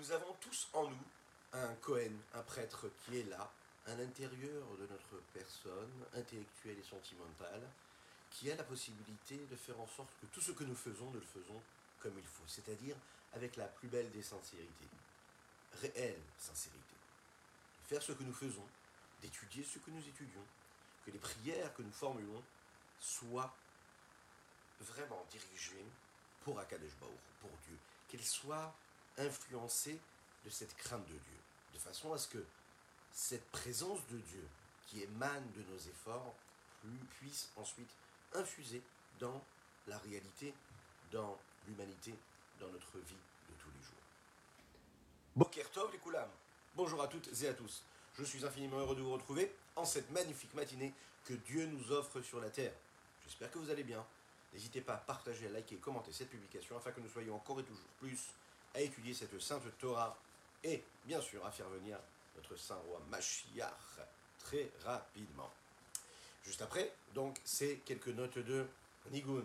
nous avons tous en nous un Cohen, un prêtre qui est là, à l'intérieur de notre personne, intellectuelle et sentimentale, qui a la possibilité de faire en sorte que tout ce que nous faisons, nous le faisons comme il faut, c'est-à-dire avec la plus belle des sincérités, réelle sincérité. Faire ce que nous faisons, d'étudier ce que nous étudions, que les prières que nous formulons soient vraiment dirigées pour Akadosh pour Dieu, qu'elles soient influencées de cette crainte de Dieu, de façon à ce que cette présence de Dieu qui émane de nos efforts puisse ensuite infuser dans la réalité, dans l'humanité, dans notre vie de tous les jours. Bonjour à toutes et à tous. Je suis infiniment heureux de vous retrouver en cette magnifique matinée que Dieu nous offre sur la terre. J'espère que vous allez bien. N'hésitez pas à partager, à liker, commenter cette publication afin que nous soyons encore et toujours plus à étudier cette sainte Torah et bien sûr à faire venir notre saint roi Mashiach très rapidement. Juste après, donc, c'est quelques notes de Nigun.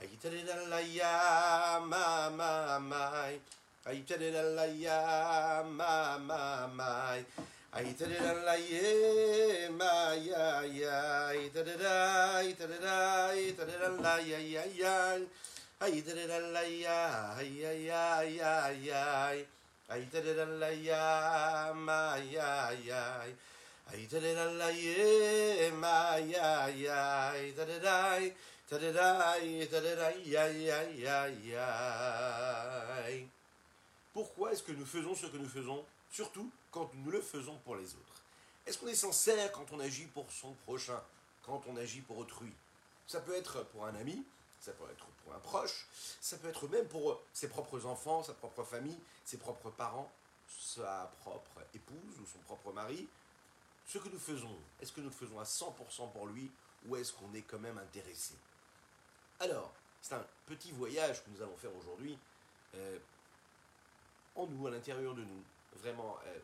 ayitrida la ya ma ma mai. Ayitrida la ya ma ma mai. Ayitrida la ye ma ya ya. Ayitrida ayitrida ayitrida la ya ya. Ya ayitrida la ya ya ya ya. Ya ayitrida la ya ma ya ya. Ayitrida la ye ma ya ya. Ayitrida ayitrida Pourquoi est-ce que nous faisons ce que nous faisons? Surtout quand nous le faisons pour les autres. Est-ce qu'on est sincère quand on agit pour son prochain, quand on agit pour autrui? Ça peut être pour un ami, ça peut être pour un proche, ça peut être même pour ses propres enfants, sa propre famille, ses propres parents, sa propre épouse ou son propre mari. Ce que nous faisons, est-ce que nous le faisons à 100% pour lui ou est-ce qu'on est quand même intéressé? Alors, c'est un petit voyage que nous allons faire aujourd'hui euh, en nous, à l'intérieur de nous, vraiment euh,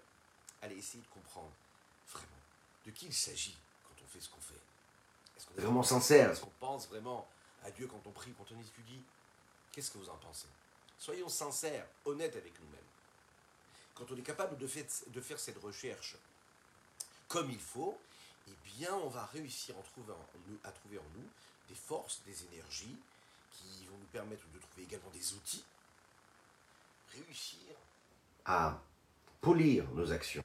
aller essayer de comprendre vraiment de qui il s'agit quand on fait ce qu'on fait. Est-ce qu'on est vraiment sincère? Est-ce qu'on pense vraiment à Dieu quand on prie, quand on étudie? Qu'est-ce que vous en pensez? Soyons sincères, honnêtes avec nous-mêmes. Quand on est capable de, faire cette recherche comme il faut, eh bien, on va réussir à trouver en nous des forces, des énergies qui vont nous permettre de trouver également des outils. Réussir à polir nos actions,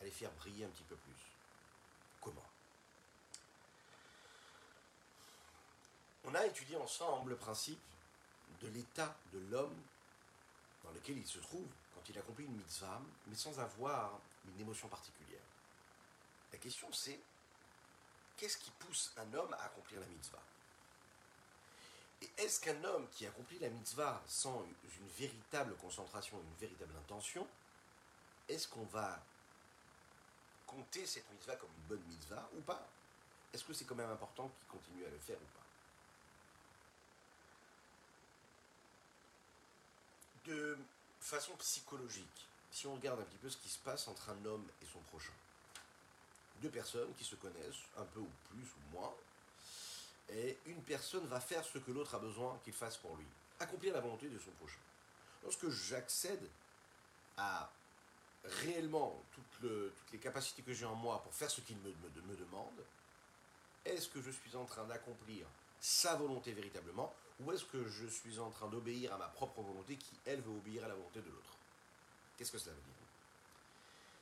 à les faire briller un petit peu plus. Comment? On a étudié ensemble le principe de l'état de l'homme dans lequel il se trouve quand il accomplit une mitzvah, mais sans avoir une émotion particulière. La question c'est, qu'est-ce qui pousse un homme à accomplir la mitzvah? Et est-ce qu'un homme qui accomplit la mitzvah sans une véritable concentration, une véritable intention, est-ce qu'on va compter cette mitzvah comme une bonne mitzvah ou pas? Est-ce que c'est quand même important qu'il continue à le faire ou pas? De façon psychologique, si on regarde un petit peu ce qui se passe entre un homme et son prochain, deux personnes qui se connaissent, un peu ou plus ou moins, et une personne va faire ce que l'autre a besoin qu'il fasse pour lui, accomplir la volonté de son prochain. Lorsque j'accède à réellement toutes, les capacités que j'ai en moi pour faire ce qu'il me, me, demande, est-ce que je suis en train d'accomplir sa volonté véritablement, ou est-ce que je suis en train d'obéir à ma propre volonté qui, elle, veut obéir à la volonté de l'autre? Qu'est-ce que cela veut dire?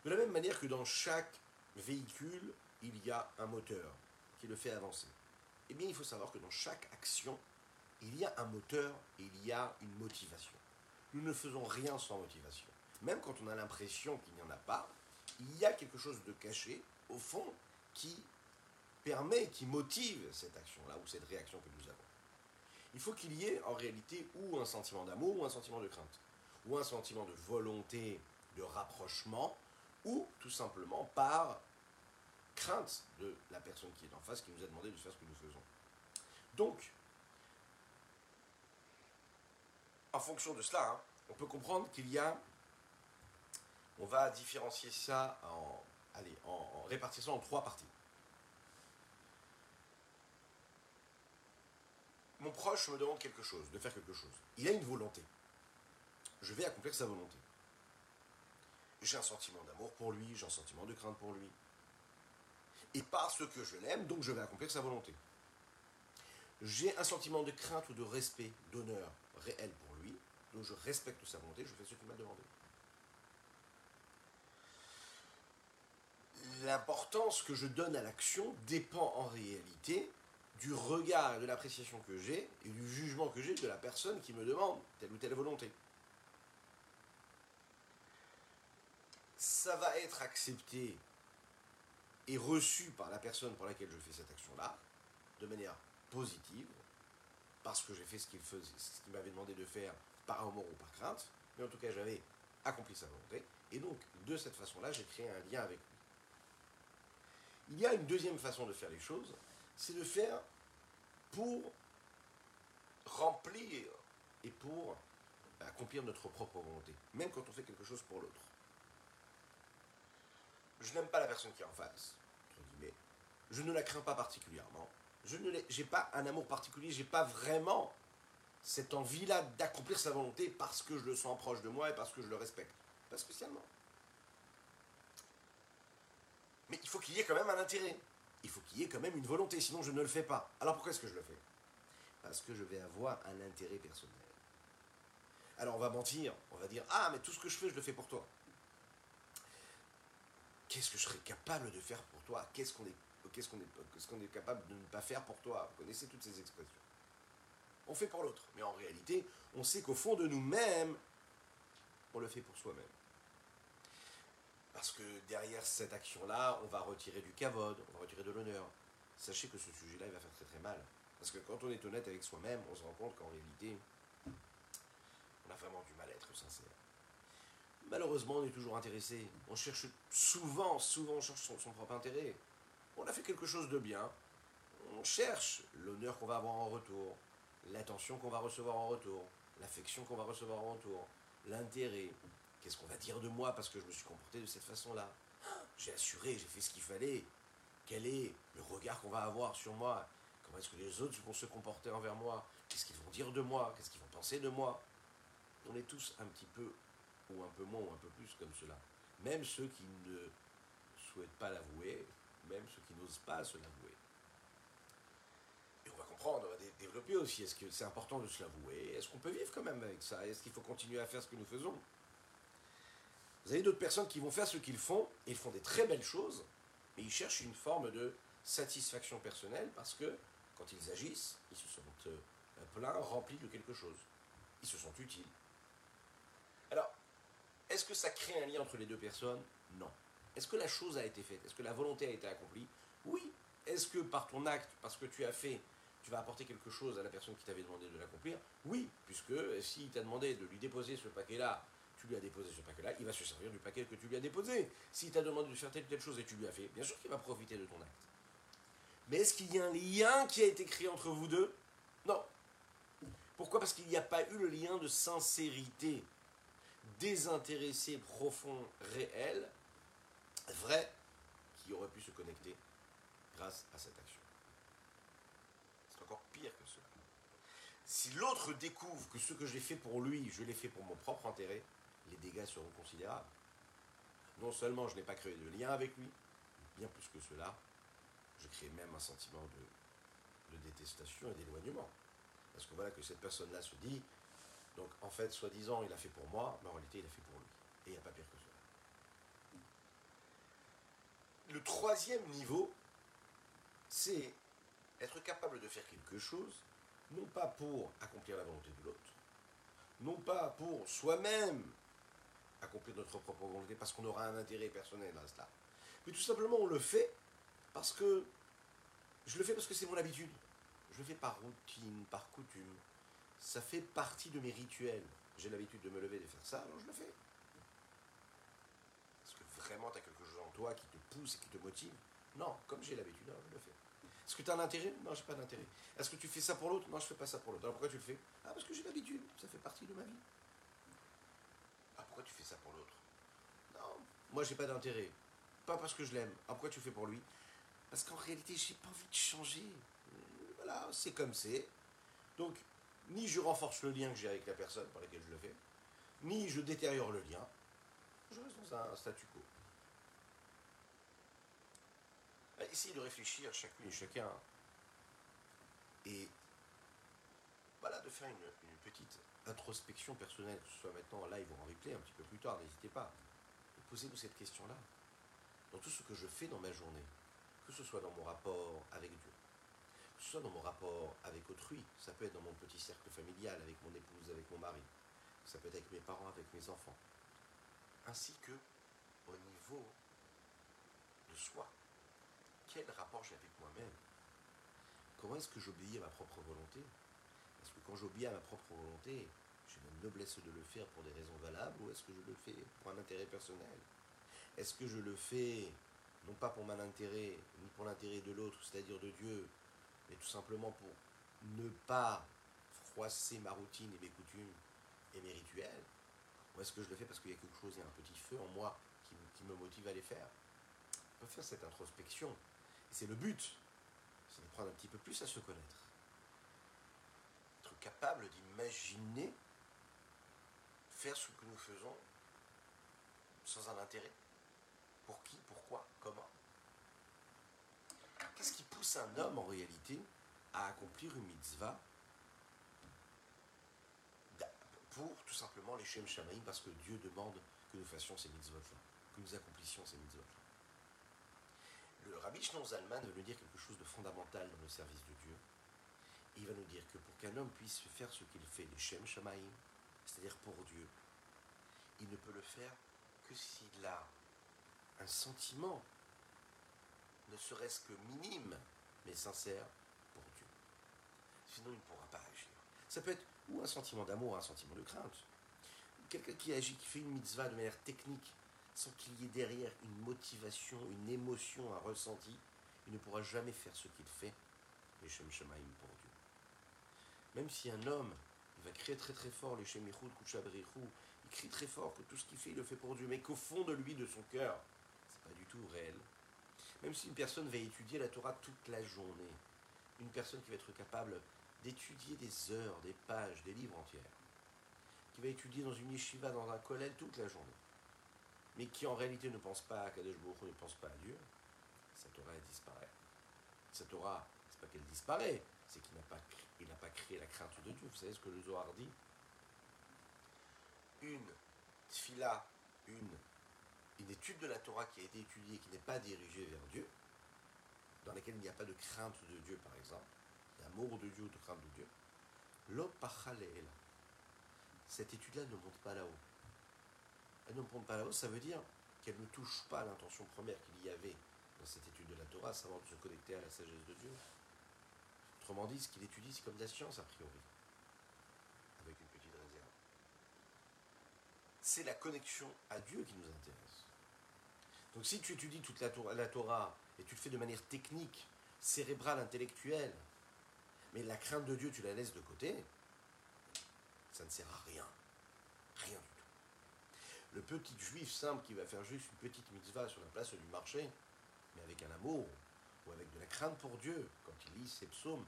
De la même manière que dans chaque véhicule, il y a un moteur qui le fait avancer. Eh bien, il faut savoir que dans chaque action, il y a un moteur et il y a une motivation. Nous ne faisons rien sans motivation même quand on a l'impression qu'il n'y en a pas, il y a quelque chose de caché, au fond, qui permet, qui motive cette action-là, ou cette réaction que nous avons. Il faut qu'il y ait en réalité ou un sentiment d'amour, ou un sentiment de crainte, ou un sentiment de volonté de rapprochement, ou tout simplement par crainte de la personne qui est en face, qui nous a demandé de faire ce que nous faisons. Donc, en fonction de cela, hein, on peut comprendre qu'il y a, on va différencier ça en, allez, en, en en trois parties. Mon proche me demande quelque chose, de faire quelque chose. Il a une volonté. Je vais accomplir sa volonté. J'ai un sentiment d'amour pour lui, j'ai un sentiment de crainte pour lui. Et parce que je l'aime, donc je vais accomplir sa volonté. J'ai un sentiment de crainte ou de respect, d'honneur réel pour lui, donc je respecte sa volonté, je fais ce qu'il m'a demandé. L'importance que je donne à l'action dépend en réalité du regard et de l'appréciation que j'ai et du jugement que j'ai de la personne qui me demande telle ou telle volonté. Ça va être accepté et reçu par la personne pour laquelle je fais cette action-là, de manière positive, parce que j'ai fait ce qu'il faisait, ce qu'il m'avait demandé de faire par amour ou par crainte, mais en tout cas j'avais accompli sa volonté, et donc de cette façon-là j'ai créé un lien avec lui. Il y a une deuxième façon de faire les choses, c'est de faire pour remplir et pour accomplir notre propre volonté, même quand on fait quelque chose pour l'autre. Je n'aime pas la personne qui est en face. Je ne la crains pas particulièrement. Je n'ai pas un amour particulier, j'ai pas vraiment cette envie-là d'accomplir sa volonté parce que je le sens proche de moi et parce que je le respecte. Pas spécialement. Mais il faut qu'il y ait quand même un intérêt. Il faut qu'il y ait quand même une volonté, sinon je ne le fais pas. Alors pourquoi est-ce que je le fais? Parce que je vais avoir un intérêt personnel. Alors on va mentir, on va dire Ah, mais tout ce que je fais, je le fais pour toi. Qu'est-ce que je serais capable de faire pour toi? Qu'est-ce qu'on est, qu'est-ce est, est capable de ne pas faire pour toi? Vous connaissez toutes ces expressions. On fait pour l'autre, mais en réalité, on sait qu'au fond de nous-mêmes, on le fait pour soi-même. Parce que derrière cette action-là, on va retirer du cavode, on va retirer de l'honneur. Sachez que ce sujet-là, il va faire très très mal. Parce que quand on est honnête avec soi-même, on se rend compte qu'en réalité, on a vraiment du mal à être sincère. Malheureusement, on est toujours intéressé. On cherche souvent, souvent, on cherche son, propre intérêt. On a fait quelque chose de bien. On cherche l'honneur qu'on va avoir en retour, l'attention qu'on va recevoir en retour, l'affection qu'on va recevoir en retour, l'intérêt. Qu'est-ce qu'on va dire de moi parce que je me suis comporté de cette façon-là? J'ai assuré, j'ai fait ce qu'il fallait. Quel est le regard qu'on va avoir sur moi? Comment est-ce que les autres vont se comporter envers moi? Qu'est-ce qu'ils vont dire de moi? Qu'est-ce qu'ils vont penser de moi? On est tous un petit peu, ou un peu moins, ou un peu plus comme cela. Même ceux qui ne souhaitent pas l'avouer, même ceux qui n'osent pas se l'avouer. Et on va comprendre, on va développer aussi. Est-ce que c'est important de se l'avouer? Est-ce qu'on peut vivre quand même avec ça? Est-ce qu'il faut continuer à faire ce que nous faisons? Vous avez d'autres personnes qui vont faire ce qu'ils font, et ils font des très belles choses, mais ils cherchent une forme de satisfaction personnelle parce que quand ils agissent, ils se sentent euh, pleins, remplis de quelque chose. Ils se sentent utiles. Est-ce que ça crée un lien entre les deux personnes? Non. Est-ce que la chose a été faite? Est-ce que la volonté a été accomplie? Oui. Est-ce que par ton acte, parce que tu as fait, tu vas apporter quelque chose à la personne qui t'avait demandé de l'accomplir? Oui, puisque s'il t'a demandé de lui déposer ce paquet-là tu lui as déposé ce paquet-là, il va se servir du paquet que tu lui as déposé. S'il t'a demandé de faire telle ou telle chose et tu lui as fait, bien sûr qu'il va profiter de ton acte. Mais est-ce qu'il y a un lien qui a été créé entre vous deux? Non. Pourquoi? Parce qu'il n'y a pas eu le lien de sincérité, désintéressé, profond, réel, vrai, qui aurait pu se connecter grâce à cette action. C'est encore pire que cela. Si l'autre découvre que ce que j'ai fait pour lui, je l'ai fait pour mon propre intérêt, les dégâts seront considérables. Non seulement je n'ai pas créé de lien avec lui, bien plus que cela, je crée même un sentiment de, de détestation et d'éloignement. Parce que voilà que cette personne-là se dit, donc en fait, soi-disant, il a fait pour moi, mais en réalité, il a fait pour lui. Et il n'y a pas pire que cela. Le troisième niveau, c'est être capable de faire quelque chose, non pas pour accomplir la volonté de l'autre, non pas pour soi-même accomplir notre propre volonté parce qu'on aura un intérêt personnel à cela. Mais tout simplement, on le fait parce que je le fais parce que c'est mon habitude. Je le fais par routine, par coutume. Ça fait partie de mes rituels. J'ai l'habitude de me lever et de faire ça, alors je le fais. Est-ce que vraiment tu as quelque chose en toi qui te pousse et qui te motive Non, comme j'ai l'habitude, alors je le fais. Est-ce que tu as un intérêt? Non, j'ai pas d'intérêt. Est-ce que tu fais ça pour l'autre? Non, je fais pas ça pour l'autre. Alors pourquoi tu le fais? Ah, parce que j'ai l'habitude, ça fait partie de ma vie. ça pour l'autre? Non, moi j'ai pas d'intérêt. Pas parce que je l'aime. Ah, pourquoi tu fais pour lui? Parce qu'en réalité, j'ai pas envie de changer. Voilà, c'est comme c'est. Donc, ni je renforce le lien que j'ai avec la personne par laquelle je le fais, ni je détériore le lien. Je reste dans un statu quo. Essayez de réfléchir chacune et chacun et voilà, de faire une, petite introspection personnelle, que ce soit maintenant en live ou en replay, un petit peu plus tard, n'hésitez pas. Posez-vous cette question-là. Dans tout ce que je fais dans ma journée, que ce soit dans mon rapport avec Dieu, que soit dans mon rapport avec autrui, ça peut être dans mon petit cercle familial, avec mon épouse, avec mon mari, ça peut être avec mes parents, avec mes enfants, ainsi que au niveau de soi. Quel rapport j'ai avec moi-même? Comment est-ce que j'obéis à ma propre volonté? Est-ce que quand j'obéis à ma propre volonté, j'ai la noblesse de le faire pour des raisons valables ou est-ce que je le fais pour un intérêt personnel? Est-ce que je le fais non pas pour mon intérêt, ni pour l'intérêt de l'autre, c'est-à-dire de Dieu, mais tout simplement pour ne pas froisser ma routine et mes coutumes et mes rituels Ou est-ce que je le fais parce qu'il y a quelque chose, il y a un petit feu en moi qui, me motive à les faire On peut faire cette introspection. Et c'est le but c'est d'apprendre un petit peu plus à se connaître. Être capable d'imaginer faire ce que nous faisons sans un intérêt. Pour qui, pourquoi, comment Qu'est-ce qui pousse un homme en réalité à accomplir une mitzvah pour tout simplement les Shem Shamaim parce que Dieu demande que nous fassions ces mitzvot-là, que nous accomplissions ces mitzvot-là. Le Rabbi Shneur Zalman veut nous dire quelque chose de fondamental dans le service de Dieu. il va nous dire que pour qu'un homme puisse faire ce qu'il fait, les Shem Shamaim, c'est-à-dire pour Dieu, il ne peut le faire que s'il a un sentiment, ne serait-ce que minime, mais sincère, pour Dieu. Sinon, il ne pourra pas agir. Ça peut être ou un sentiment d'amour, un sentiment de crainte. Quelqu'un qui agit, qui fait une mitzvah de manière technique, sans qu'il y ait derrière une motivation, une émotion, un ressenti, il ne pourra jamais faire ce qu'il fait, les Shem pour Dieu. Même si un homme, va crier très très fort les Shem Kuchabrichou, il crie très fort que tout ce qu'il fait, il le fait pour Dieu, mais qu'au fond de lui, de son cœur, c'est pas du tout réel. Même si une personne va étudier la Torah toute la journée, une personne qui va être capable d'étudier des heures, des pages, des livres entiers, qui va étudier dans une yeshiva, dans un kollel toute la journée, mais qui en réalité ne pense pas à Kadesh Baruch ne pense pas à Dieu, sa Torah disparaît. Sa Torah, c'est pas qu'elle disparaît, c'est qu'il n'a pas, pas créé la crainte de Dieu. Vous savez ce que le Zohar dit? Une tfila, une, une étude de la Torah qui a été étudiée, qui n'est pas dirigée vers Dieu, dans laquelle il n'y a pas de crainte de Dieu, par exemple, d'amour de Dieu ou de crainte de Dieu, cette étude-là ne monte pas là-haut elle ne prend pas la hausse, ça veut dire qu'elle ne touche pas l'intention première qu'il y avait dans cette étude de la Torah, savoir de se connecter à la sagesse de Dieu. Autrement dit, ce qu'il étudie, c'est comme de la science, a priori, avec une petite réserve. C'est la connexion à Dieu qui nous intéresse. Donc si tu étudies toute la Torah, et tu le fais de manière technique, cérébrale, intellectuelle, mais la crainte de Dieu, tu la laisses de côté, ça ne sert à rien. Rien du tout le petit juif simple qui va faire juste une petite mitzvah sur la place du marché, mais avec un amour ou avec de la crainte pour Dieu, quand il lit ses psaumes,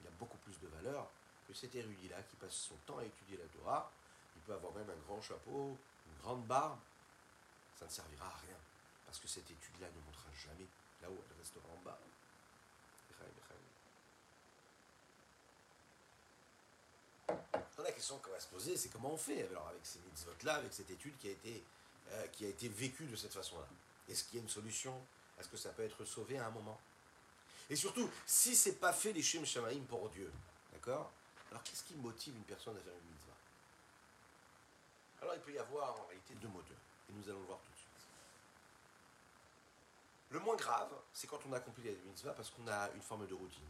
il a beaucoup plus de valeur que cet érudit-là qui passe son temps à étudier la Torah. Il peut avoir même un grand chapeau, une grande barbe. Ça ne servira à rien, parce que cette étude-là ne montera jamais là-haut, elle restera en bas. la question qu'on va se poser, c'est comment on fait alors avec ces mitzvot-là, avec cette étude qui a été, euh, qui a été vécue de cette façon-là? Est-ce qu'il y a une solution? Est-ce que ça peut être sauvé à un moment? Et surtout, si c'est pas fait les Shem Shamaim pour Dieu, d'accord? Alors qu'est-ce qui motive une personne à faire une mitzvah? Alors il peut y avoir en réalité deux moteurs, et nous allons le voir tout de suite. Le moins grave, c'est quand on accomplit la mitzvah parce qu'on a une forme de routine.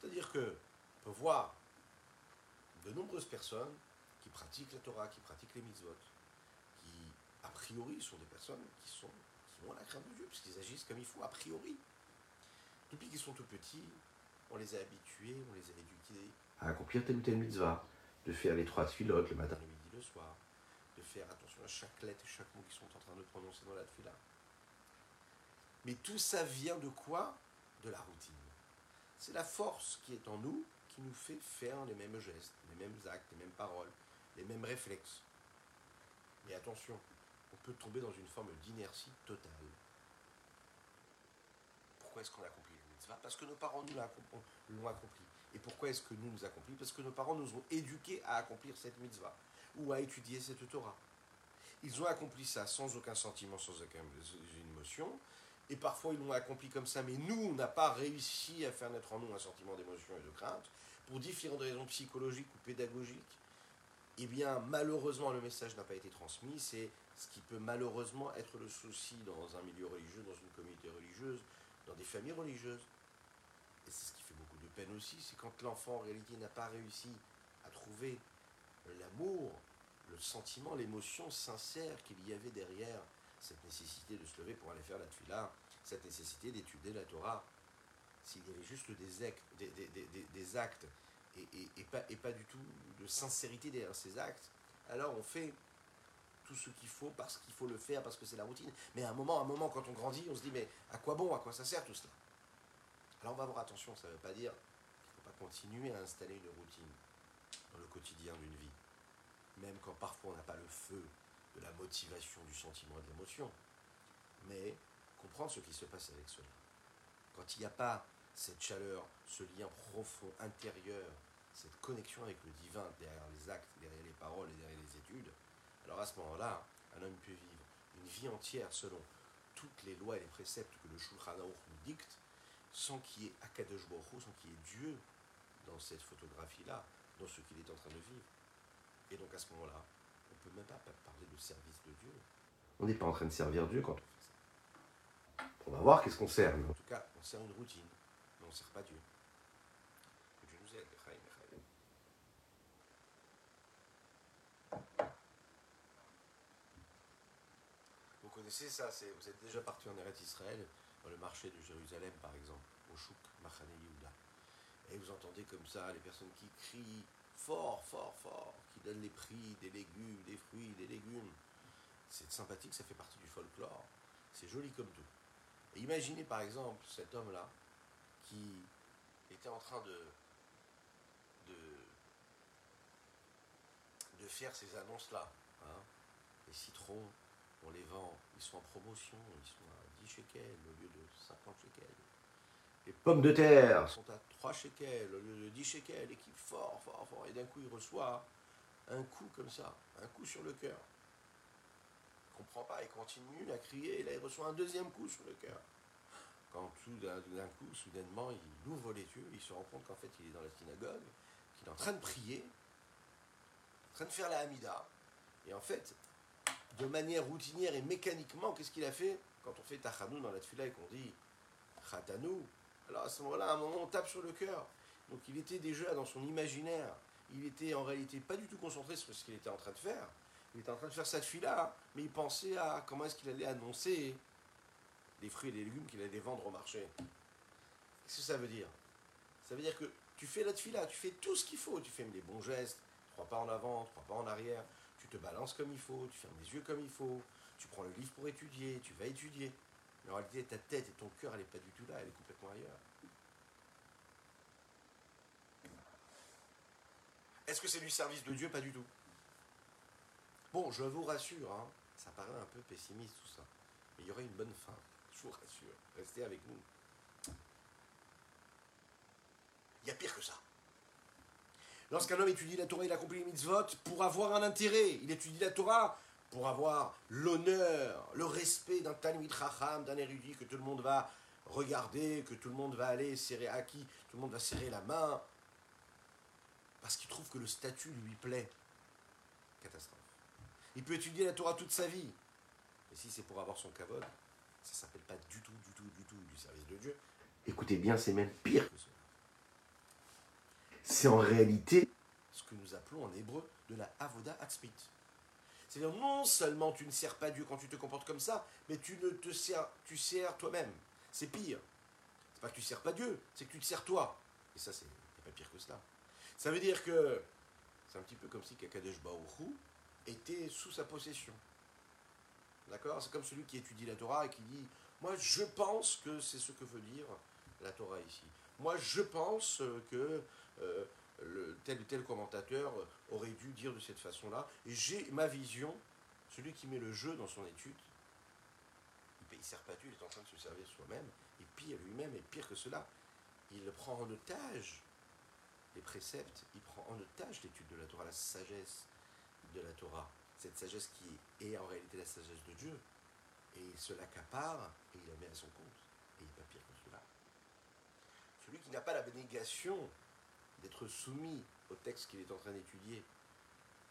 C'est-à-dire que on peut voir de nombreuses personnes qui pratiquent la Torah, qui pratiquent les mitzvot, qui, a priori, sont des personnes qui, sont, qui ont la crainte de Dieu, puisqu'ils agissent comme il faut, a priori. Depuis qu'ils sont tout petits, on les a habitués, on les a éduqués à accomplir telle ou telle mitzvah, de faire les trois filotes le matin, le midi, le soir, de faire attention à chaque lettre et chaque mot qu'ils sont en train de prononcer dans la tefila. Mais tout ça vient de quoi? De la routine. C'est la force qui est en nous qui nous fait faire les mêmes gestes, les mêmes actes, les mêmes paroles, les mêmes réflexes. Mais attention, on peut tomber dans une forme d'inertie totale. Pourquoi est-ce qu'on accomplit le mitzvah? Parce que nos parents nous l'ont accompli. Et pourquoi est-ce que nous nous accomplis Parce que nos parents nous ont éduqués à accomplir cette mitzvah ou à étudier cette Torah. Ils ont accompli ça sans aucun sentiment, sans aucune émotion. Et parfois ils l'ont accompli comme ça, mais nous, on n'a pas réussi à faire naître en nous un sentiment d'émotion et de crainte, pour différentes raisons psychologiques ou pédagogiques. Eh bien, malheureusement, le message n'a pas été transmis. C'est ce qui peut malheureusement être le souci dans un milieu religieux, dans une communauté religieuse, dans des familles religieuses. Et c'est ce qui fait beaucoup de peine aussi, c'est quand l'enfant en réalité n'a pas réussi à trouver l'amour, le sentiment, l'émotion sincère qu'il y avait derrière cette nécessité de se lever pour aller faire la tuila, cette nécessité d'étudier la Torah. S'il y avait juste des actes, et pas du tout de sincérité derrière ces actes, alors on fait tout ce qu'il faut parce qu'il faut le faire, parce que c'est la routine. Mais à un moment, à un moment, quand on grandit, on se dit, mais à quoi bon, à quoi ça sert tout cela? Alors on va avoir attention, ça ne veut pas dire qu'il ne faut pas continuer à installer une routine dans le quotidien d'une vie. Même quand parfois on n'a pas le feu de la motivation, du sentiment et de l'émotion. Mais comprendre ce qui se passe avec cela. Quand il n'y a pas cette chaleur, ce lien profond, intérieur, cette connexion avec le divin derrière les actes, derrière les paroles et derrière les études, alors à ce moment-là, un homme peut vivre une vie entière selon toutes les lois et les préceptes que le Shulchan Aruch nous dicte, sans qu'il y ait Akadosh Baruch sans qu'il y ait Dieu dans cette photographie-là, dans ce qu'il est en train de vivre. Et donc à ce moment-là, ne peut même pas parler de service de Dieu. On n'est pas en train de servir Dieu quand on fait ça. On va voir qu'est-ce qu'on sert. En tout cas, on sert une routine, mais on ne sert pas Dieu. Que Dieu nous aide. Vous connaissez ça, vous êtes déjà parti en Eretz Israël, dans le marché de Jérusalem par exemple, au Chouk Machane Yehuda. Et vous entendez comme ça les personnes qui crient fort, fort, fort, qui donnent les prix des légumes, des fruits, des légumes. C'est sympathique, ça fait partie du folklore. C'est joli comme tout. Imaginez par exemple cet homme-là qui était en train de, de, de faire ces annonces-là. Hein. Les citrons, on les vend, ils sont en promotion, ils sont à 10 shekels au lieu de 50 shekels. Les pommes de terre sont à 3 shekels au lieu de 10 shekels et qui fort, fort, fort. Et d'un coup, il reçoit un coup comme ça, un coup sur le cœur. Il ne comprend pas, il continue à crier, et là, il reçoit un deuxième coup sur le cœur. Quand tout d'un coup, soudainement, il ouvre les yeux, il se rend compte qu'en fait, il est dans la synagogue, qu'il est en train de prier, en train de faire la Hamida. Et en fait, de manière routinière et mécaniquement, qu'est-ce qu'il a fait? Quand on fait Tachanou dans la tfila et qu'on dit Khatanou, alors à ce moment-là, à un moment, on tape sur le cœur. Donc il était déjà dans son imaginaire, il était en réalité pas du tout concentré sur ce qu'il était en train de faire. Il était en train de faire cette fille-là, mais il pensait à comment est-ce qu'il allait annoncer les fruits et les légumes qu'il allait vendre au marché. Qu'est-ce que ça veut dire? Ça veut dire que tu fais la fila, tu fais tout ce qu'il faut, tu fais les bons gestes, tu crois pas en avant, tu crois pas en arrière, tu te balances comme il faut, tu fermes les yeux comme il faut, tu prends le livre pour étudier, tu vas étudier. Mais en réalité, ta tête et ton cœur, elle n'est pas du tout là, elle est complètement ailleurs. Est-ce que c'est du service de Dieu? Pas du tout. Bon, je vous rassure, hein, ça paraît un peu pessimiste tout ça, mais il y aura une bonne fin, je vous rassure. Restez avec nous. Il y a pire que ça. Lorsqu'un homme étudie la Torah, il accomplit les mitzvot pour avoir un intérêt. Il étudie la Torah pour avoir l'honneur, le respect d'un Talmud Racham, d'un érudit que tout le monde va regarder, que tout le monde va aller serrer à qui, tout le monde va serrer la main, parce qu'il trouve que le statut lui plaît. Catastrophe. Il peut étudier la Torah toute sa vie, mais si c'est pour avoir son kavod, ça ne s'appelle pas du tout, du tout, du tout du service de Dieu. Écoutez bien, c'est même pire que cela. C'est en réalité ce que nous appelons en hébreu de la avoda atzmit. C'est-à-dire non seulement tu ne sers pas Dieu quand tu te comportes comme ça, mais tu ne te sers, tu sers toi-même. C'est pire. C'est pas que tu sers pas Dieu, c'est que tu te sers toi. Et ça, c'est pas pire que cela. Ça veut dire que c'est un petit peu comme si Kakadesh Baruchou était sous sa possession. D'accord? C'est comme celui qui étudie la Torah et qui dit Moi, je pense que c'est ce que veut dire la Torah ici. Moi, je pense que euh, tel ou tel commentateur aurait dû dire de cette façon-là. Et j'ai ma vision. Celui qui met le jeu dans son étude, il ne sert pas Dieu, il est en train de se servir soi-même. Et pire lui-même, et pire que cela, il prend en otage les préceptes, il prend en otage l'étude de la Torah, la sagesse de la Torah cette sagesse qui est en réalité la sagesse de Dieu, et il se l'accapare et il la met à son compte. Et il n'est pas pire que cela. Celui qui n'a pas la bénégation d'être soumis au texte qu'il est en train d'étudier,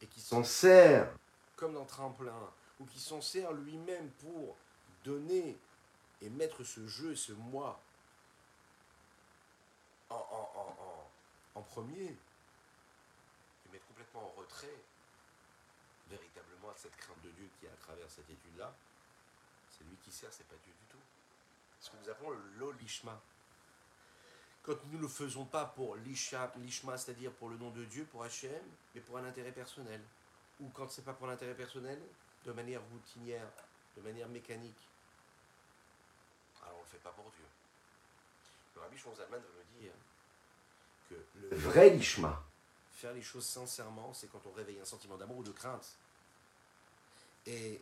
et qui s'en sert comme d'un tremplin, ou qui s'en sert lui-même pour donner et mettre ce jeu et ce moi en, en, en premier, et mettre complètement en retrait véritablement à cette crainte de Dieu qui est à travers cette étude-là, c'est lui qui sert, c'est pas Dieu du tout. Ce que nous appelons le lolishma. Quand nous ne le faisons pas pour l'ishma, c'est-à-dire pour le nom de Dieu, pour Hachem, mais pour un intérêt personnel. Ou quand c'est pas pour l'intérêt personnel, de manière routinière, de manière mécanique. Alors on ne le fait pas pour Dieu. Le rabbi Shonzalman veut me dire que le vrai lishma, faire les choses sincèrement, c'est quand on réveille un sentiment d'amour ou de crainte. Et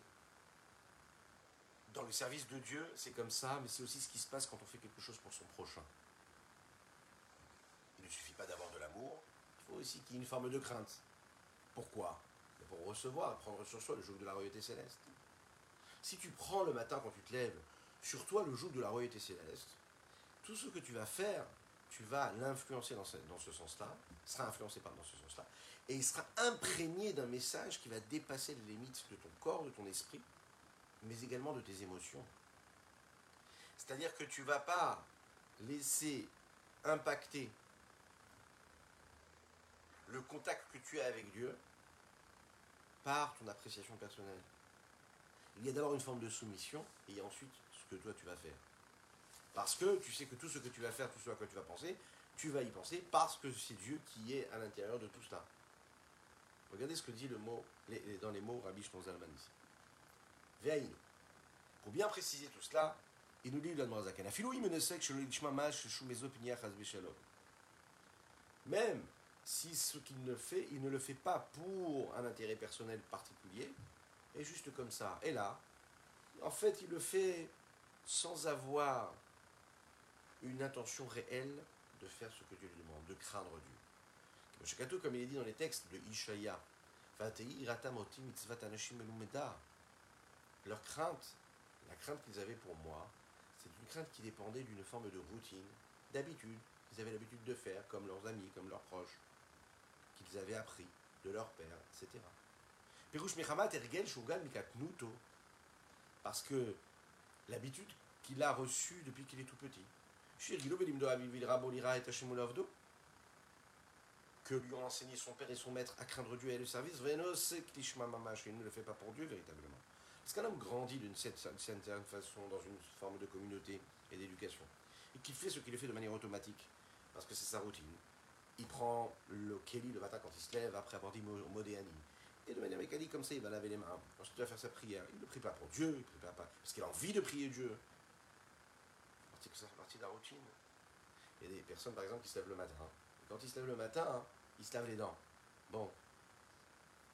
dans le service de Dieu, c'est comme ça, mais c'est aussi ce qui se passe quand on fait quelque chose pour son prochain. Il ne suffit pas d'avoir de l'amour, il faut aussi qu'il y ait une forme de crainte. Pourquoi? Pour recevoir, prendre sur soi le jour de la royauté céleste. Si tu prends le matin quand tu te lèves sur toi le jour de la royauté céleste, tout ce que tu vas faire, tu vas l'influencer dans ce, sens-là, sera influencé par dans ce sens-là, et il sera imprégné d'un message qui va dépasser les limites de ton corps, de ton esprit, mais également de tes émotions. C'est-à-dire que tu ne vas pas laisser impacter le contact que tu as avec Dieu par ton appréciation personnelle. Il y a d'abord une forme de soumission et il y a ensuite ce que toi tu vas faire. Parce que tu sais que tout ce que tu vas faire, tout ce à quoi tu vas penser, tu vas y penser parce que c'est Dieu qui est à l'intérieur de tout cela. Regardez ce que dit le mot, dans les mots Rabbi Zalman ici. Pour bien préciser tout cela, il nous dit le Même si ce qu'il ne fait, il ne le fait pas pour un intérêt personnel particulier, et juste comme ça. Et là, en fait, il le fait sans avoir une intention réelle de faire ce que Dieu lui demande, de craindre Dieu. comme il est dit dans les textes de Ishaya, leur crainte, la crainte qu'ils avaient pour moi, c'est une crainte qui dépendait d'une forme de routine, d'habitude, qu'ils avaient l'habitude de faire, comme leurs amis, comme leurs proches, qu'ils avaient appris de leur père, etc. Parce que l'habitude qu'il a reçue depuis qu'il est tout petit que lui ont enseigné son père et son maître à craindre Dieu et le service, il ne le fait pas pour Dieu véritablement. Parce qu'un homme grandit d'une certaine façon dans une forme de communauté et d'éducation, et qu'il fait ce qu'il fait de manière automatique, parce que c'est sa routine. Il prend le Kelly le matin quand il se lève, après avoir dit Modéani. Et de manière mécanique, comme ça, il va laver les mains. Ensuite, il va faire sa prière. Il ne prie pas pour Dieu, il ne prie pas parce qu'il a envie de prier Dieu partie de la routine. Il y a des personnes, par exemple, qui se lèvent le matin. quand ils se lèvent le matin, hein, ils se lavent les dents. Bon.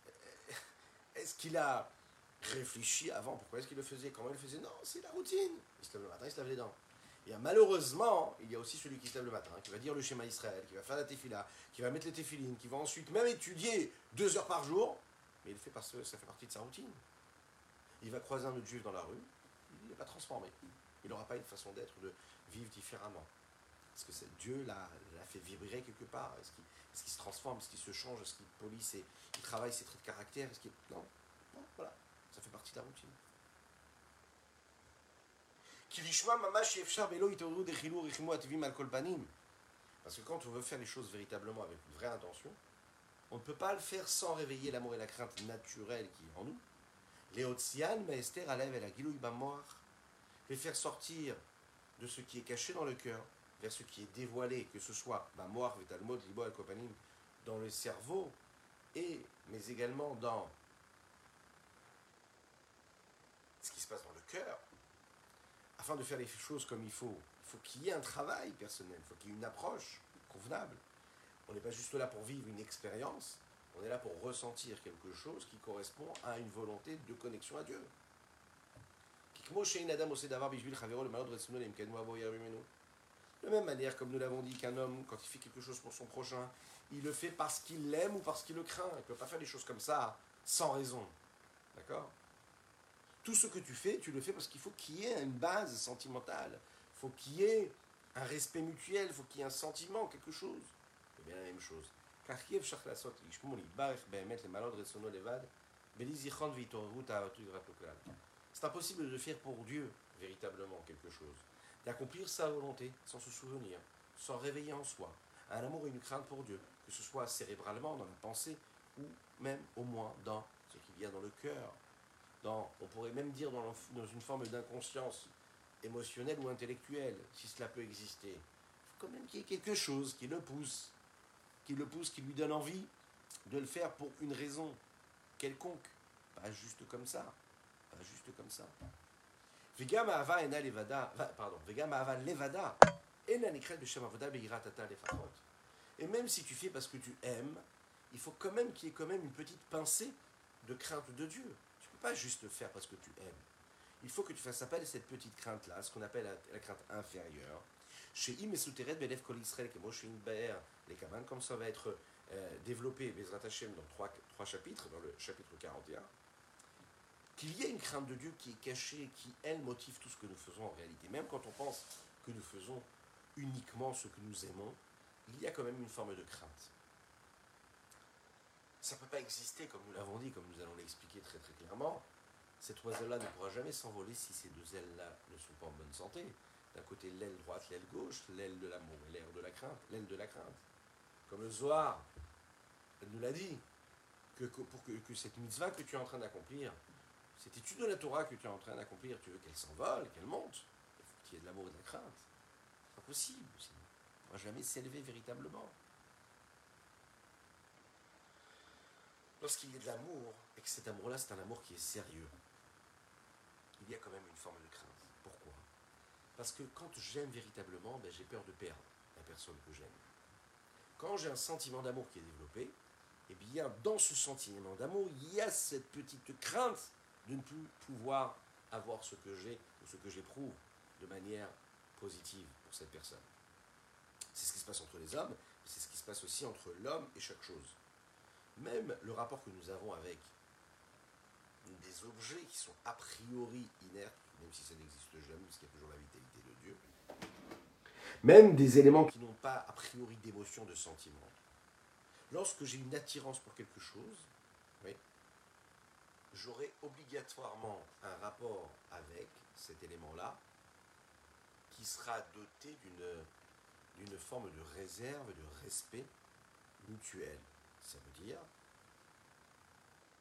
Est-ce qu'il a réfléchi avant Pourquoi est-ce qu'il le faisait Comment il le faisait Non, c'est la routine. Il se lève le matin, il se lave les dents. Et malheureusement, il y a aussi celui qui se lève le matin, qui va dire le schéma Israël, qui va faire la tefila, qui va mettre les téfilines, qui va ensuite même étudier deux heures par jour, mais il fait parce que ça fait partie de sa routine. Il va croiser un autre juif dans la rue, il n'est pas transformé il n'aura pas une façon d'être, de vivre différemment. Est-ce que Dieu l'a, fait vibrer quelque part Est-ce qu'il, se transforme Est-ce qu'il se change Est-ce qu'il polie ses, il travaille ses traits de caractère Est-ce. Non, non, voilà, ça fait partie de la routine. Parce que quand on veut faire les choses véritablement avec une vraie intention, on ne peut pas le faire sans réveiller l'amour et la crainte naturelle qui est en nous. Léotian, Esther, Alev et la les faire sortir de ce qui est caché dans le cœur vers ce qui est dévoilé, que ce soit bah, Mamor, Talmud, Libo, dans le cerveau, et, mais également dans ce qui se passe dans le cœur, afin de faire les choses comme il faut. Il faut qu'il y ait un travail personnel, il faut qu'il y ait une approche convenable. On n'est pas juste là pour vivre une expérience, on est là pour ressentir quelque chose qui correspond à une volonté de connexion à Dieu. De même manière, comme nous l'avons dit, qu'un homme, quand il fait quelque chose pour son prochain, il le fait parce qu'il l'aime ou parce qu'il le craint. Il ne peut pas faire des choses comme ça sans raison. D'accord? Tout ce que tu fais, tu le fais parce qu'il faut qu'il y ait une base sentimentale. Il faut qu'il y ait un respect mutuel, il faut qu'il y ait un sentiment, quelque chose. C'est bien la même chose. C'est impossible de faire pour Dieu véritablement quelque chose, d'accomplir sa volonté sans se souvenir, sans réveiller en soi un amour et une crainte pour Dieu, que ce soit cérébralement dans la pensée ou même au moins dans ce qu'il y a dans le cœur, dans, on pourrait même dire dans, une forme d'inconscience émotionnelle ou intellectuelle, si cela peut exister. Il faut quand même qu'il y ait quelque chose qui le pousse, qui le pousse, qui lui donne envie de le faire pour une raison quelconque, pas juste comme ça, juste comme ça. Et même si tu fais parce que tu aimes, il faut quand même qu'il y ait quand même une petite pincée de crainte de Dieu. Tu ne peux pas juste faire parce que tu aimes. Il faut que tu fasses appel à cette petite crainte-là, ce qu'on appelle la, crainte inférieure. Chez Im et Souteret, Belef Kol les Kaman, comme ça va être euh, développé, Bezrat dans trois, trois chapitres, dans le chapitre 41, qu'il y ait une crainte de Dieu qui est cachée, qui, elle, motive tout ce que nous faisons en réalité. Même quand on pense que nous faisons uniquement ce que nous aimons, il y a quand même une forme de crainte. Ça ne peut pas exister, comme nous l'avons dit, comme nous allons l'expliquer très très clairement. Cet oiseau-là ne pourra jamais s'envoler si ces deux ailes-là ne sont pas en bonne santé. D'un côté l'aile droite, l'aile gauche, l'aile de l'amour et l'aile de la crainte, l'aile de la crainte. Comme le Zohar, nous l'a dit, que, pour que, cette mitzvah que tu es en train d'accomplir, cette étude de la Torah que tu es en train d'accomplir, tu veux qu'elle s'envole, qu'elle monte. Il faut qu'il y ait de l'amour et de la crainte. C'est pas possible. Sinon. On ne va jamais s'élever véritablement. Lorsqu'il y a de l'amour, et que cet amour-là, c'est un amour qui est sérieux, il y a quand même une forme de crainte. Pourquoi? Parce que quand j'aime véritablement, ben, j'ai peur de perdre la personne que j'aime. Quand j'ai un sentiment d'amour qui est développé, eh bien, dans ce sentiment d'amour, il y a cette petite crainte de ne plus pouvoir avoir ce que j'ai ou ce que j'éprouve de manière positive pour cette personne. C'est ce qui se passe entre les hommes, mais c'est ce qui se passe aussi entre l'homme et chaque chose. Même le rapport que nous avons avec des objets qui sont a priori inertes, même si ça n'existe jamais, parce qu'il y a toujours la vitalité de Dieu, même des éléments qui n'ont pas a priori d'émotion, de sentiment. Lorsque j'ai une attirance pour quelque chose, oui, j'aurai obligatoirement un rapport avec cet élément-là qui sera doté d'une, forme de réserve, de respect mutuel. Ça veut dire,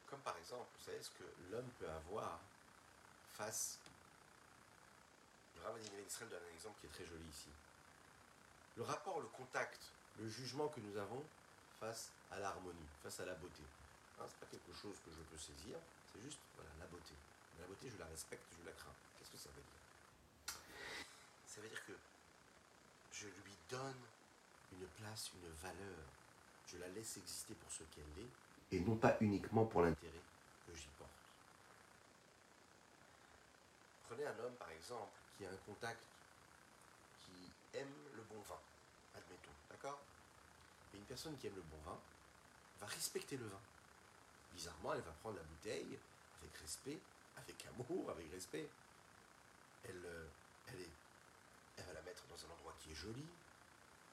comme par exemple, vous savez ce que l'homme peut avoir face. Le Rav Israël donne un exemple qui est très joli ici. Le rapport, le contact, le jugement que nous avons face à l'harmonie, face à la beauté. Hein, ce n'est pas quelque chose que je peux saisir, c'est juste voilà, la beauté. Mais la beauté, je la respecte, je la crains. Qu'est-ce que ça veut dire? Ça veut dire que je lui donne une place, une valeur. Je la laisse exister pour ce qu'elle est, et non pas uniquement pour l'intérêt que j'y porte. Prenez un homme, par exemple, qui a un contact, qui aime le bon vin, admettons, d'accord? Et une personne qui aime le bon vin va respecter le vin bizarrement, elle va prendre la bouteille avec respect, avec amour, avec respect. Elle, euh, elle va la mettre dans un endroit qui est joli,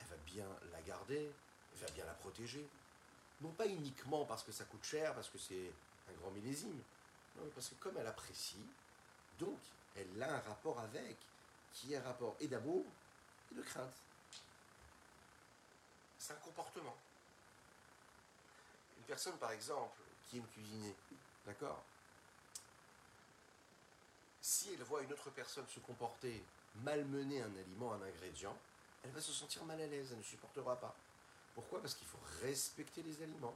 elle va bien la garder, elle va bien la protéger. Non pas uniquement parce que ça coûte cher, parce que c'est un grand millésime, non, mais parce que comme elle apprécie, donc elle a un rapport avec, qui est un rapport et d'amour et de crainte. C'est un comportement. Une personne, par exemple, qui aime cuisiner. D'accord? Si elle voit une autre personne se comporter, malmener un aliment, un ingrédient, elle va se sentir mal à l'aise, elle ne supportera pas. Pourquoi? Parce qu'il faut respecter les aliments.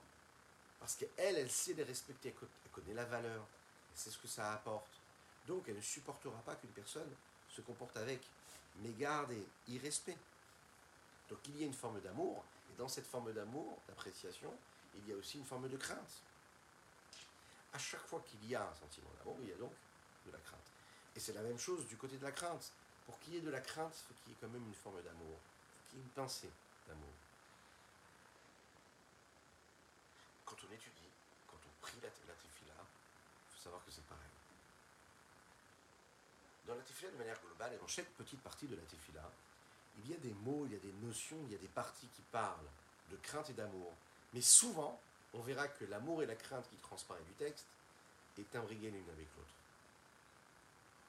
Parce qu'elle, elle sait les respecter, elle connaît la valeur, elle sait ce que ça apporte. Donc elle ne supportera pas qu'une personne se comporte avec mégarde et irrespect. Donc il y a une forme d'amour, et dans cette forme d'amour, d'appréciation, il y a aussi une forme de crainte. À chaque fois qu'il y a un sentiment d'amour, il y a donc de la crainte. Et c'est la même chose du côté de la crainte. Pour qu'il y ait de la crainte, il faut qu'il y ait quand même une forme d'amour. Il faut qu'il y ait une pensée d'amour. Quand on étudie, quand on prie la, la tefila, il faut savoir que c'est pareil. Dans la tefila, de manière globale, et dans chaque petite partie de la tefila, il y a des mots, il y a des notions, il y a des parties qui parlent de crainte et d'amour. Mais souvent, on verra que l'amour et la crainte qui transparaît du texte est imbriquée l'une avec l'autre.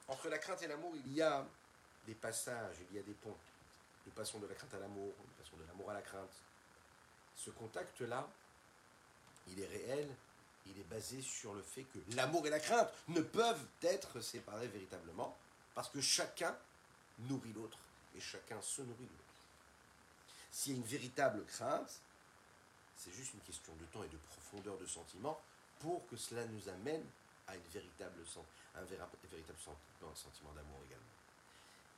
Entre la crainte et l'amour, il y a des passages, il y a des ponts. Nous passons de la crainte à l'amour, nous passons de l'amour à la crainte. Ce contact-là, il est réel, il est basé sur le fait que l'amour et la crainte ne peuvent être séparés véritablement, parce que chacun nourrit l'autre et chacun se nourrit de l'autre. S'il y a une véritable crainte, c'est juste une question de temps et de profondeur de sentiment pour que cela nous amène à un véritable sentiment d'amour également.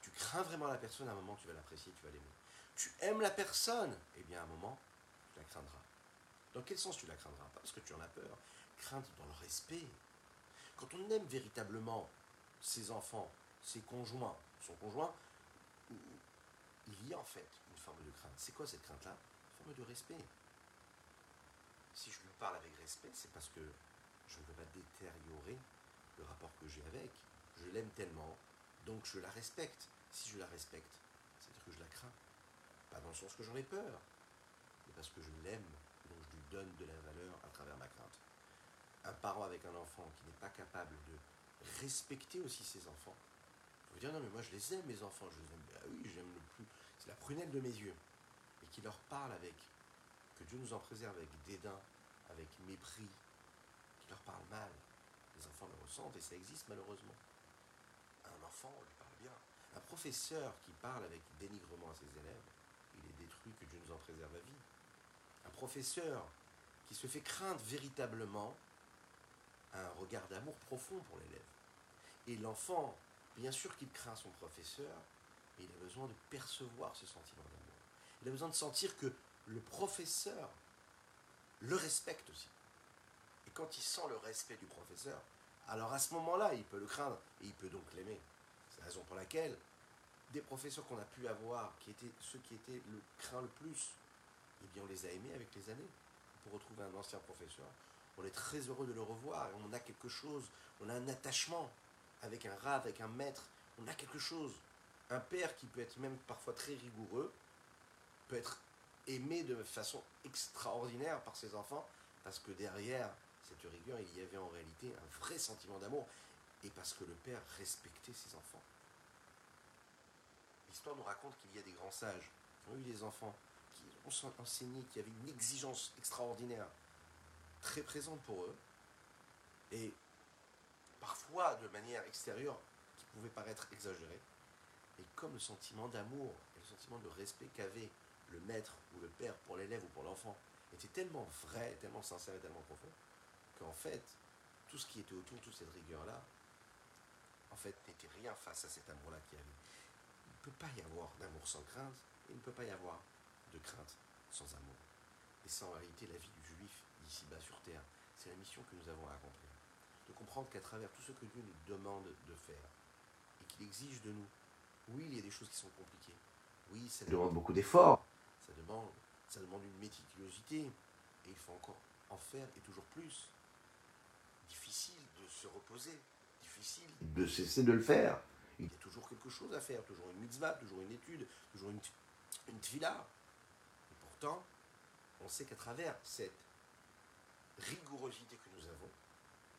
Tu crains vraiment la personne, à un moment tu vas l'apprécier, tu vas l'aimer. Tu aimes la personne, eh bien à un moment tu la craindras. Dans quel sens tu la craindras? Pas parce que tu en as peur. Crainte dans le respect. Quand on aime véritablement ses enfants, ses conjoints, son conjoint, il y a en fait une forme de crainte. C'est quoi cette crainte-là? Une forme de respect. Parle avec respect, c'est parce que je ne veux pas détériorer le rapport que j'ai avec. Je l'aime tellement, donc je la respecte. Si je la respecte, c'est-à-dire que je la crains. Pas dans le sens que j'en ai peur, mais parce que je l'aime, donc je lui donne de la valeur à travers ma crainte. Un parent avec un enfant qui n'est pas capable de respecter aussi ses enfants, vous dire non mais moi je les aime mes enfants, je les aime, ah oui j'aime le plus, c'est la prunelle de mes yeux, et qui leur parle avec, que Dieu nous en préserve avec dédain, avec mépris, qui leur parle mal, les enfants le ressentent et ça existe malheureusement. Un enfant, on lui parle bien. Un professeur qui parle avec dénigrement à ses élèves, il est détruit, que Dieu nous en préserve à vie. Un professeur qui se fait craindre véritablement un regard d'amour profond pour l'élève. Et l'enfant Bien sûr qu'il craint son professeur, mais il a besoin de percevoir ce sentiment d'amour. Il a besoin de sentir que le professeur le respecte aussi. Et quand il sent le respect du professeur, alors à ce moment-là, il peut le craindre et il peut donc l'aimer. C'est la raison pour laquelle des professeurs qu'on a pu avoir, qui étaient ceux qui étaient le craint le plus, eh bien on les a aimés avec les années. Pour retrouver un ancien professeur, on est très heureux de le revoir on a quelque chose, on a un attachement avec un rat, avec un maître, on a quelque chose. Un père qui peut être même parfois très rigoureux, peut être aimé de façon extraordinaire par ses enfants, parce que derrière cette rigueur, il y avait en réalité un vrai sentiment d'amour, et parce que le père respectait ses enfants. L'histoire nous raconte qu'il y a des grands sages qui ont eu des enfants, qui ont enseigné, qui avaient une exigence extraordinaire, très présente pour eux, et parfois de manière extérieure, qui pouvait paraître exagérée. Et comme le sentiment d'amour et le sentiment de respect qu'avait le maître ou le père pour l'élève ou pour l'enfant était tellement vrai, tellement sincère et tellement profond, qu'en fait, tout ce qui était autour, toute cette rigueur-là, en fait, n'était rien face à cet amour-là qui avait. Il ne peut pas y avoir d'amour sans crainte, et il ne peut pas y avoir de crainte sans amour. Et c'est en réalité la vie du juif ici-bas sur terre. C'est la mission que nous avons à accomplir de comprendre qu'à travers tout ce que Dieu nous demande de faire et qu'il exige de nous, oui, il y a des choses qui sont compliquées. Oui, ça demande beaucoup d'efforts. Ça demande, ça demande une méticulosité. Et il faut encore en faire et toujours plus. Difficile de se reposer. Difficile de cesser de le faire. Il y a toujours quelque chose à faire. Toujours une mitzvah, toujours une étude, toujours une, une tfila. Et pourtant, on sait qu'à travers cette rigorosité que nous avons,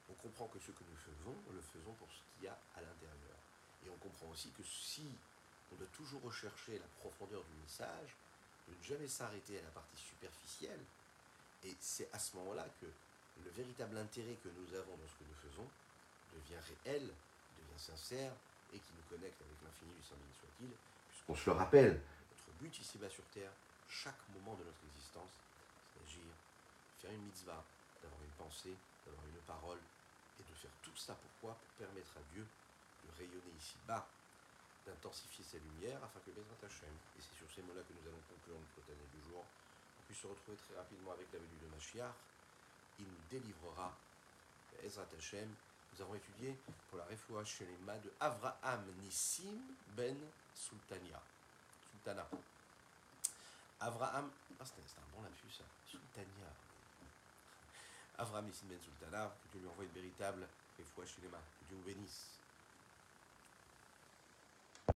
on comprend que ce que nous faisons, nous le faisons pour ce qu'il y a à l'intérieur. Et on comprend aussi que si on doit toujours rechercher la profondeur du message, ne jamais s'arrêter à la partie superficielle, et c'est à ce moment-là que le véritable intérêt que nous avons dans ce que nous faisons devient réel, devient sincère, et qui nous connecte avec l'infini du Saint soit-il, puisqu'on se le rappelle, notre but ici-bas sur Terre, chaque moment de notre existence, c'est d'agir, faire une mitzvah, d'avoir une pensée, d'avoir une parole, et de faire tout ça pourquoi? Pour permettre à Dieu de rayonner ici-bas, d'intensifier sa lumière afin que Bezrat Hashem, et c'est sur ces mots-là que nous allons conclure notre année du jour, on puisse se retrouver très rapidement avec la venue de Mashiach. Il nous délivrera, Ezrat Hashem. Nous avons étudié pour la refoua mains de Avraham Nissim ben Sultania. Sultana. Avraham, ah, c'est un bon lapsus ça, Sultania. Avraham Nissim ben Sultana, que Dieu lui envoie une véritable refoua mains, que Dieu vous bénisse.